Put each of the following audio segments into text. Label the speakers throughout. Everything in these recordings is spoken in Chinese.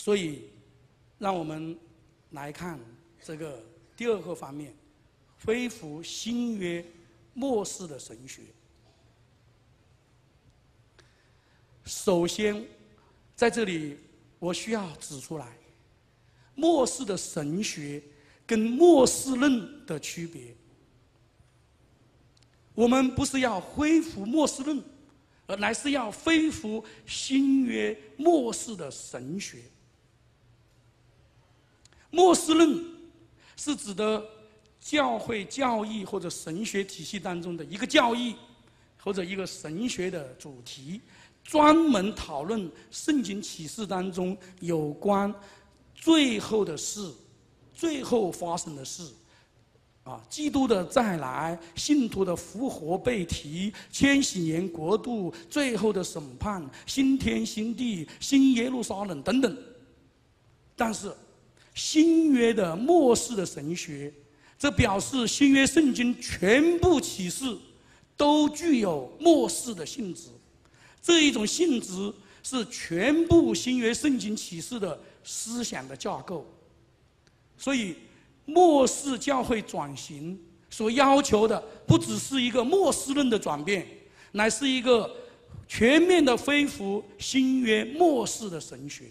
Speaker 1: 所以，让我们来看这个第二个方面，恢复新约末世的神学。首先，在这里我需要指出来，末世的神学跟末世论的区别。我们不是要恢复末世论，而乃是要恢复新约末世的神学。末世论是指的教会教义或者神学体系当中的一个教义，或者一个神学的主题，专门讨论圣经启示当中有关最后的事、最后发生的事。啊，基督的再来，信徒的复活被提，千禧年国度最后的审判，新天新地，新耶路撒冷等等。但是，新约的末世的神学，这表示新约圣经全部启示都具有末世的性质。这一种性质是全部新约圣经启示的思想的架构。所以。末世教会转型所要求的，不只是一个末世论的转变，乃是一个全面的恢复新约末世的神学。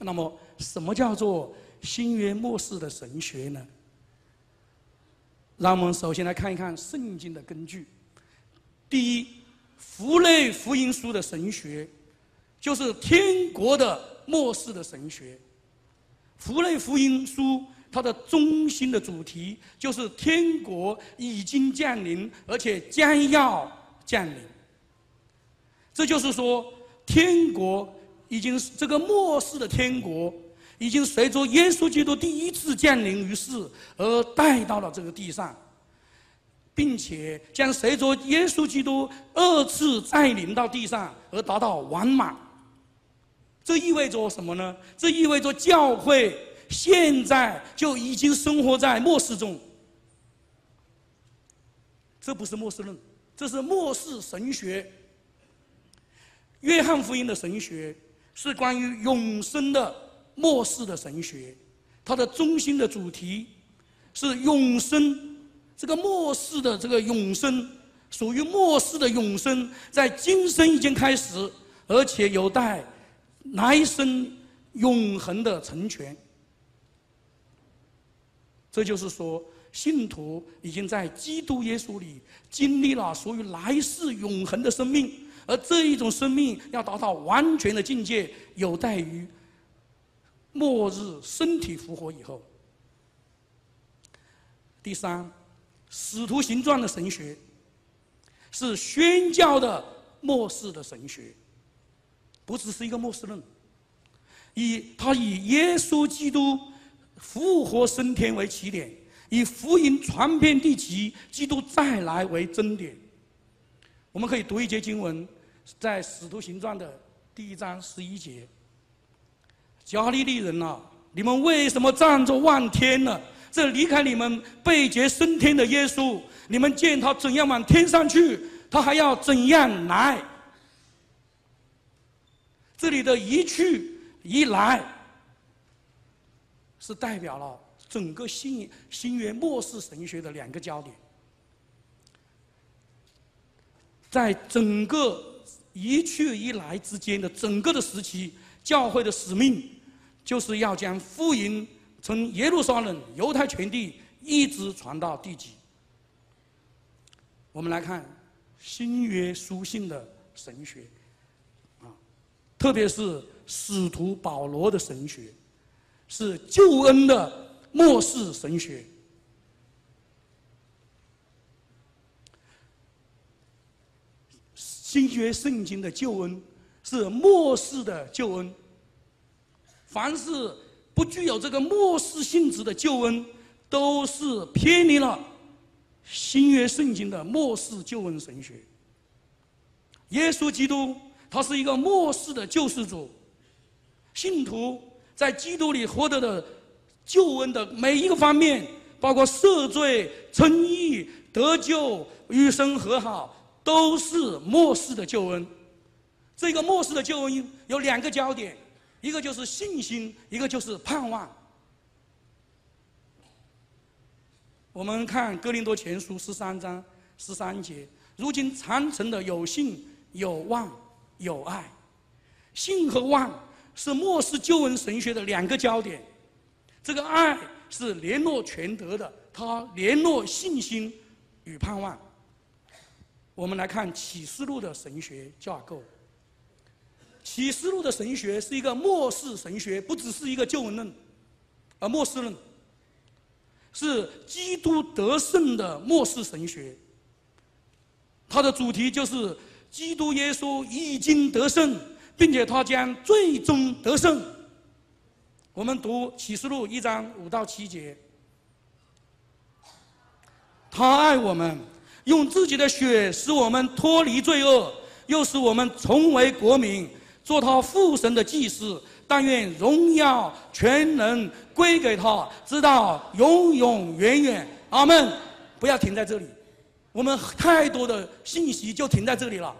Speaker 1: 那么，什么叫做新约末世的神学呢？让我们首先来看一看圣经的根据。第一，福类福音书的神学，就是天国的末世的神学。福类福音书。它的中心的主题就是天国已经降临，而且将要降临。这就是说，天国已经这个末世的天国，已经随着耶稣基督第一次降临于世而带到了这个地上，并且将随着耶稣基督二次再临到地上而达到完满。这意味着什么呢？这意味着教会。现在就已经生活在末世中，这不是末世论，这是末世神学。约翰福音的神学是关于永生的末世的神学，它的中心的主题是永生。这个末世的这个永生，属于末世的永生，在今生已经开始，而且有待来生永恒的成全。这就是说，信徒已经在基督耶稣里经历了属于来世永恒的生命，而这一种生命要达到完全的境界，有待于末日身体复活以后。第三，使徒行传的神学是宣教的末世的神学，不只是一个末世论，以他以耶稣基督。复活升天为起点，以福音传遍地极，基督再来为真点。我们可以读一节经文，在《使徒行传》的第一章十一节：“加利利人呐，你们为什么站着望天呢？这离开你们被劫升天的耶稣，你们见他怎样往天上去，他还要怎样来？这里的一去一来。”是代表了整个新新约末世神学的两个焦点，在整个一去一来之间的整个的时期，教会的使命就是要将福音从耶路撒冷、犹太全地一直传到地极。我们来看新约书信的神学，啊，特别是使徒保罗的神学。是救恩的末世神学，新约圣经的救恩是末世的救恩。凡是不具有这个末世性质的救恩，都是偏离了新约圣经的末世救恩神学。耶稣基督他是一个末世的救世主，信徒。在基督里获得的救恩的每一个方面，包括赦罪、称义、得救、与生和好，都是末世的救恩。这个末世的救恩有两个焦点：一个就是信心，一个就是盼望。我们看《哥林多前书》十三章十三节，如今长存的有信、有望、有爱。信和望是末世救恩神学的两个焦点，这个爱是联络全德的，它联络信心与盼望。我们来看启示录的神学架构。启示录的神学是一个末世神学，不只是一个救恩论，而末世论是基督得胜的末世神学。它的主题就是基督耶稣已经得胜，并且他将最终得胜。我们读启示录一章五到七节，他爱我们，用自己的血使我们脱离罪恶，又使我们重为国民。做他父神的祭司，但愿荣耀全能归给他，直到永永远远。阿门！不要停在这里，我们太多的信息就停在这里了。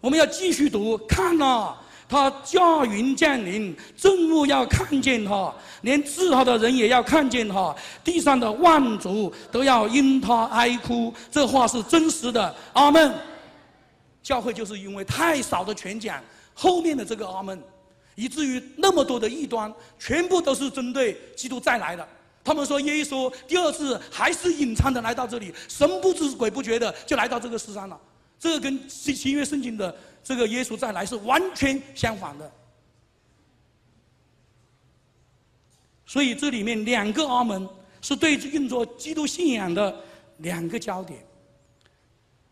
Speaker 1: 我们要继续读，看呐，他驾云降临，众目要看见他，连治他的人也要看见他，地上的万族都要因他哀哭。这话是真实的。阿门！教会就是因为太少的全讲。后面的这个阿门，以至于那么多的异端，全部都是针对基督再来的。他们说耶稣第二次还是隐藏的来到这里，神不知鬼不觉的就来到这个世上了。这个跟新新约圣经的这个耶稣再来是完全相反的。所以这里面两个阿门是对运作基督信仰的两个焦点。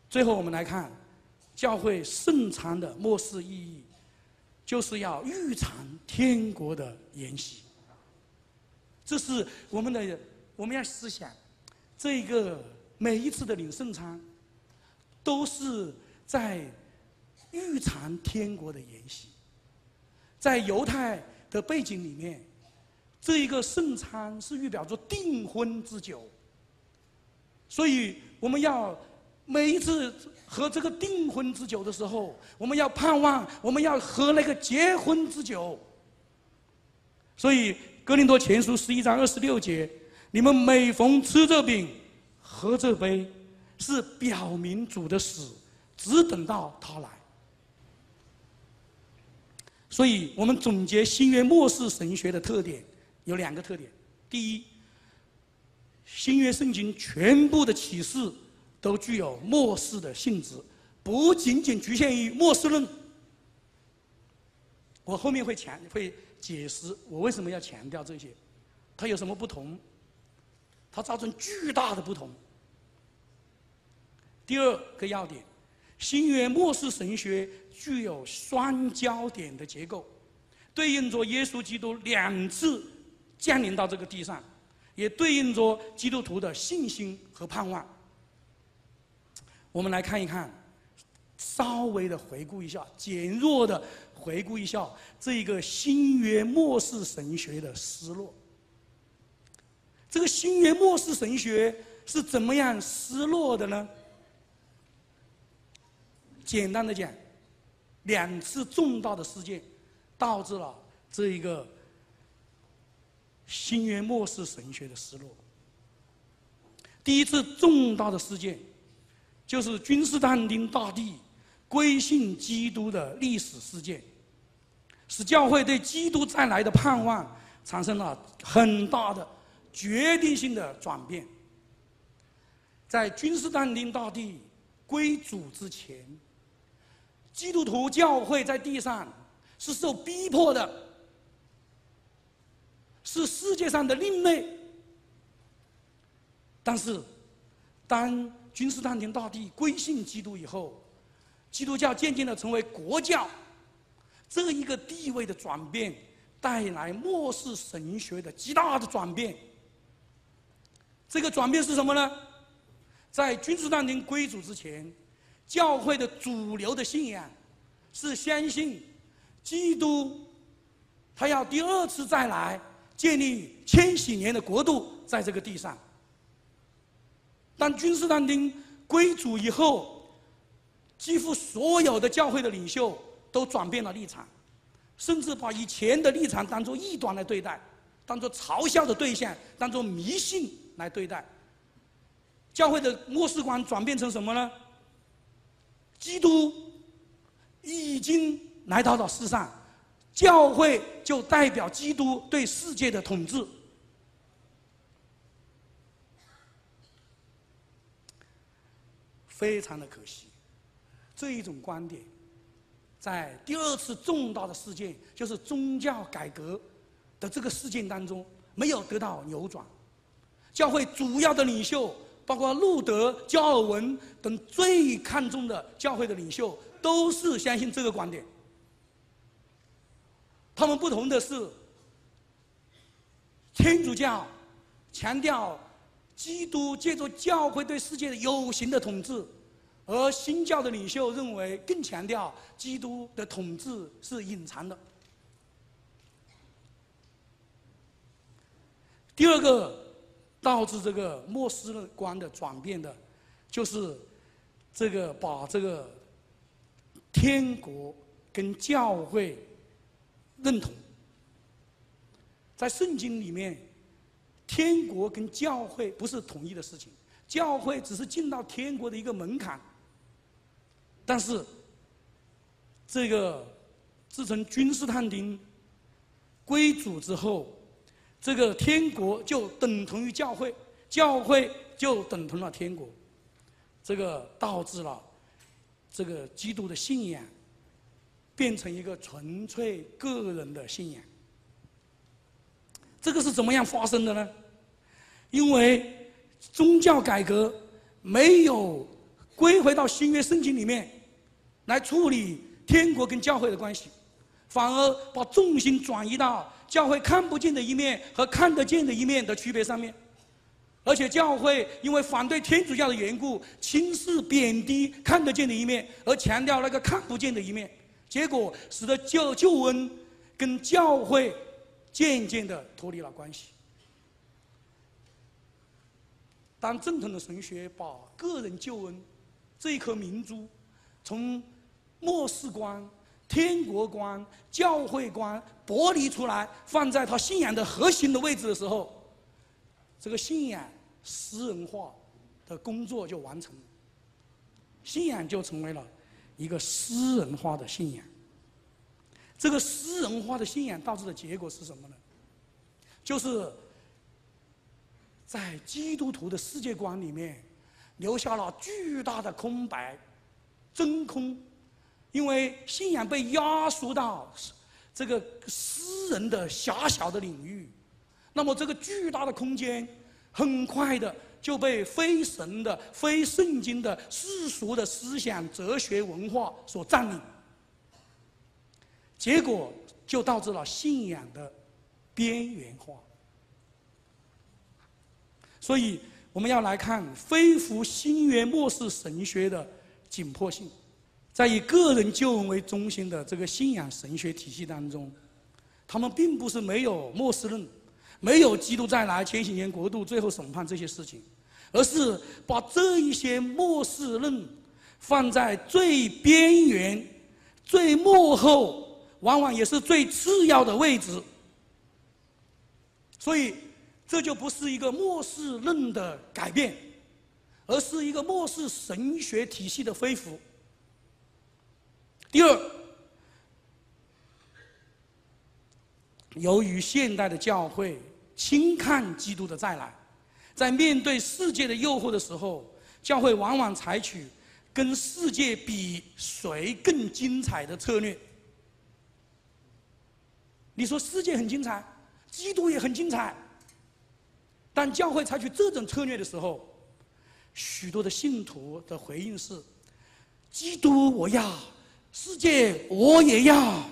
Speaker 1: 最后我们来看教会圣餐的末世意义。就是要预尝天国的筵席，这是我们的我们要思想，这个每一次的领圣餐，都是在预尝天国的筵席。在犹太的背景里面，这一个圣餐是预表着订婚之酒，所以我们要。每一次喝这个订婚之酒的时候，我们要盼望，我们要喝那个结婚之酒。所以《哥林多前书》十一章二十六节，你们每逢吃这饼、喝这杯，是表明主的死，只等到他来。所以我们总结新约末世神学的特点有两个特点：第一，新约圣经全部的启示。都具有末世的性质，不仅仅局限于末世论。我后面会强会解释我为什么要强调这些，它有什么不同？它造成巨大的不同。第二个要点，新约末世神学具有双焦点的结构，对应着耶稣基督两次降临到这个地上，也对应着基督徒的信心和盼望。我们来看一看，稍微的回顾一下，减弱的回顾一下这一个新约末世神学的失落。这个新约末世神学是怎么样失落的呢？简单的讲，两次重大的事件导致了这一个新约末世神学的失落。第一次重大的事件。就是君士坦丁大帝归信基督的历史事件，使教会对基督再来的盼望产生了很大的决定性的转变。在君士坦丁大帝归主之前，基督徒教会在地上是受逼迫的，是世界上的另类。但是，当君士坦丁大帝归信基督以后，基督教渐渐的成为国教，这一个地位的转变，带来末世神学的极大的转变。这个转变是什么呢？在君士坦丁归主之前，教会的主流的信仰是相信基督，他要第二次再来，建立千禧年的国度在这个地上。当君士坦丁归主以后，几乎所有的教会的领袖都转变了立场，甚至把以前的立场当做异端来对待，当做嘲笑的对象，当做迷信来对待。教会的末世观转变成什么呢？基督已经来到了世上，教会就代表基督对世界的统治。非常的可惜，这一种观点，在第二次重大的事件，就是宗教改革的这个事件当中，没有得到扭转。教会主要的领袖，包括路德、加尔文等最看重的教会的领袖，都是相信这个观点。他们不同的是，天主教强调。基督借助教会对世界的有形的统治，而新教的领袖认为更强调基督的统治是隐藏的。第二个导致这个末世观的转变的，就是这个把这个天国跟教会认同，在圣经里面。天国跟教会不是统一的事情，教会只是进到天国的一个门槛。但是，这个自从君士坦丁归主之后，这个天国就等同于教会，教会就等同了天国，这个导致了这个基督的信仰变成一个纯粹个人的信仰。这个是怎么样发生的呢？因为宗教改革没有归回到新约圣经里面来处理天国跟教会的关系，反而把重心转移到教会看不见的一面和看得见的一面的区别上面，而且教会因为反对天主教的缘故，轻视贬低看得见的一面，而强调那个看不见的一面，结果使得救救恩跟教会渐渐的脱离了关系。当正统的神学把个人救恩这一颗明珠，从末世观、天国观、教会观剥离出来，放在他信仰的核心的位置的时候，这个信仰私人化的工作就完成了，信仰就成为了一个私人化的信仰。这个私人化的信仰导致的结果是什么呢？就是。在基督徒的世界观里面，留下了巨大的空白、真空，因为信仰被压缩到这个私人的狭小的领域，那么这个巨大的空间，很快的就被非神的、非圣经的世俗的思想、哲学、文化所占领，结果就导致了信仰的边缘化。所以，我们要来看恢复新约末世神学的紧迫性。在以个人救恩为中心的这个信仰神学体系当中，他们并不是没有末世论，没有基督再来、千禧年国度、最后审判这些事情，而是把这一些末世论放在最边缘、最幕后，往往也是最次要的位置。所以。这就不是一个末世论的改变，而是一个末世神学体系的恢复。第二，由于现代的教会轻看基督的再来，在面对世界的诱惑的时候，教会往往采取跟世界比谁更精彩的策略。你说世界很精彩，基督也很精彩。但教会采取这种策略的时候，许多的信徒的回应是：“基督我要，世界我也要。”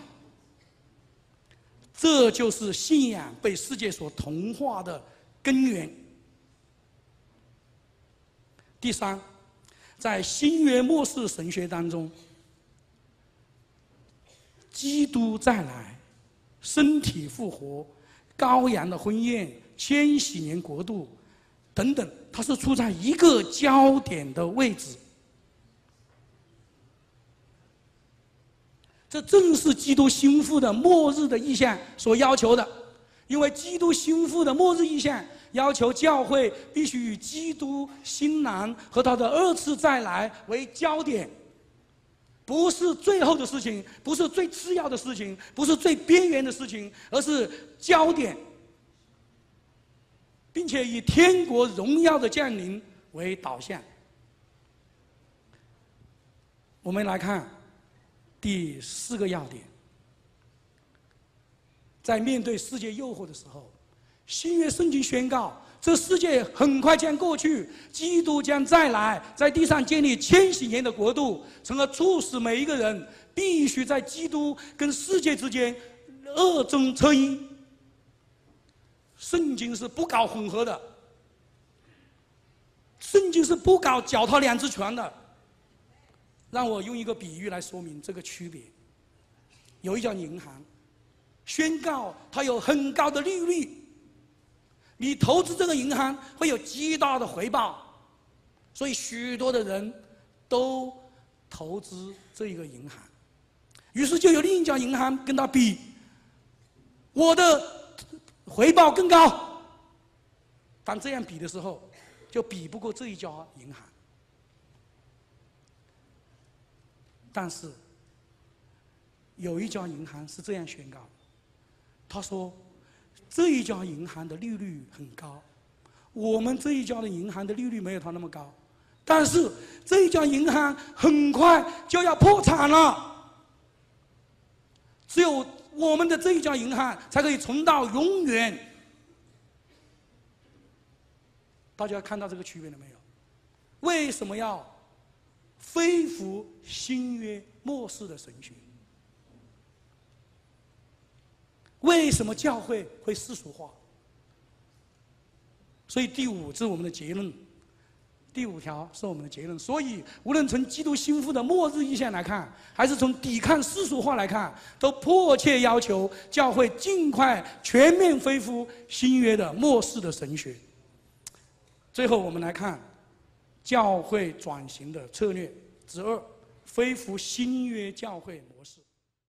Speaker 1: 这就是信仰被世界所同化的根源。第三，在新约末世神学当中，基督再来，身体复活，羔羊的婚宴。千禧年国度，等等，它是处在一个焦点的位置。这正是基督心腹的末日的意向所要求的，因为基督心腹的末日意向要求教会必须以基督新郎和他的二次再来为焦点，不是最后的事情，不是最次要的事情，不是最边缘的事情，而是焦点，并且以天国荣耀的降临为导向。我们来看。第四个要点，在面对世界诱惑的时候，新约圣经宣告：这世界很快将过去，基督将再来，在地上建立千禧年的国度，从而促使每一个人必须在基督跟世界之间二中车一。圣经是不搞混合的，圣经是不搞脚踏两只船的。让我用一个比喻来说明这个区别。有一家银行宣告它有很高的利率，你投资这个银行会有极大的回报，所以许多的人都投资这一个银行。于是就有另一家银行跟他比，我的回报更高。当这样比的时候，就比不过这一家银行。但是，有一家银行是这样宣告：他说，这一家银行的利率很高，我们这一家的银行的利率没有他那么高，但是这一家银行很快就要破产了，只有我们的这一家银行才可以存到永远。大家看到这个区别了没有？为什么要？恢复新约末世的神学，为什么教会会世俗化？所以第五是我们的结论，第五条是我们的结论。所以无论从基督心腹的末日意向来看，还是从抵抗世俗化来看，都迫切要求教会尽快全面恢复新约的末世的神学。最后，我们来看。教会转型的策略之二，恢复新约教会模式。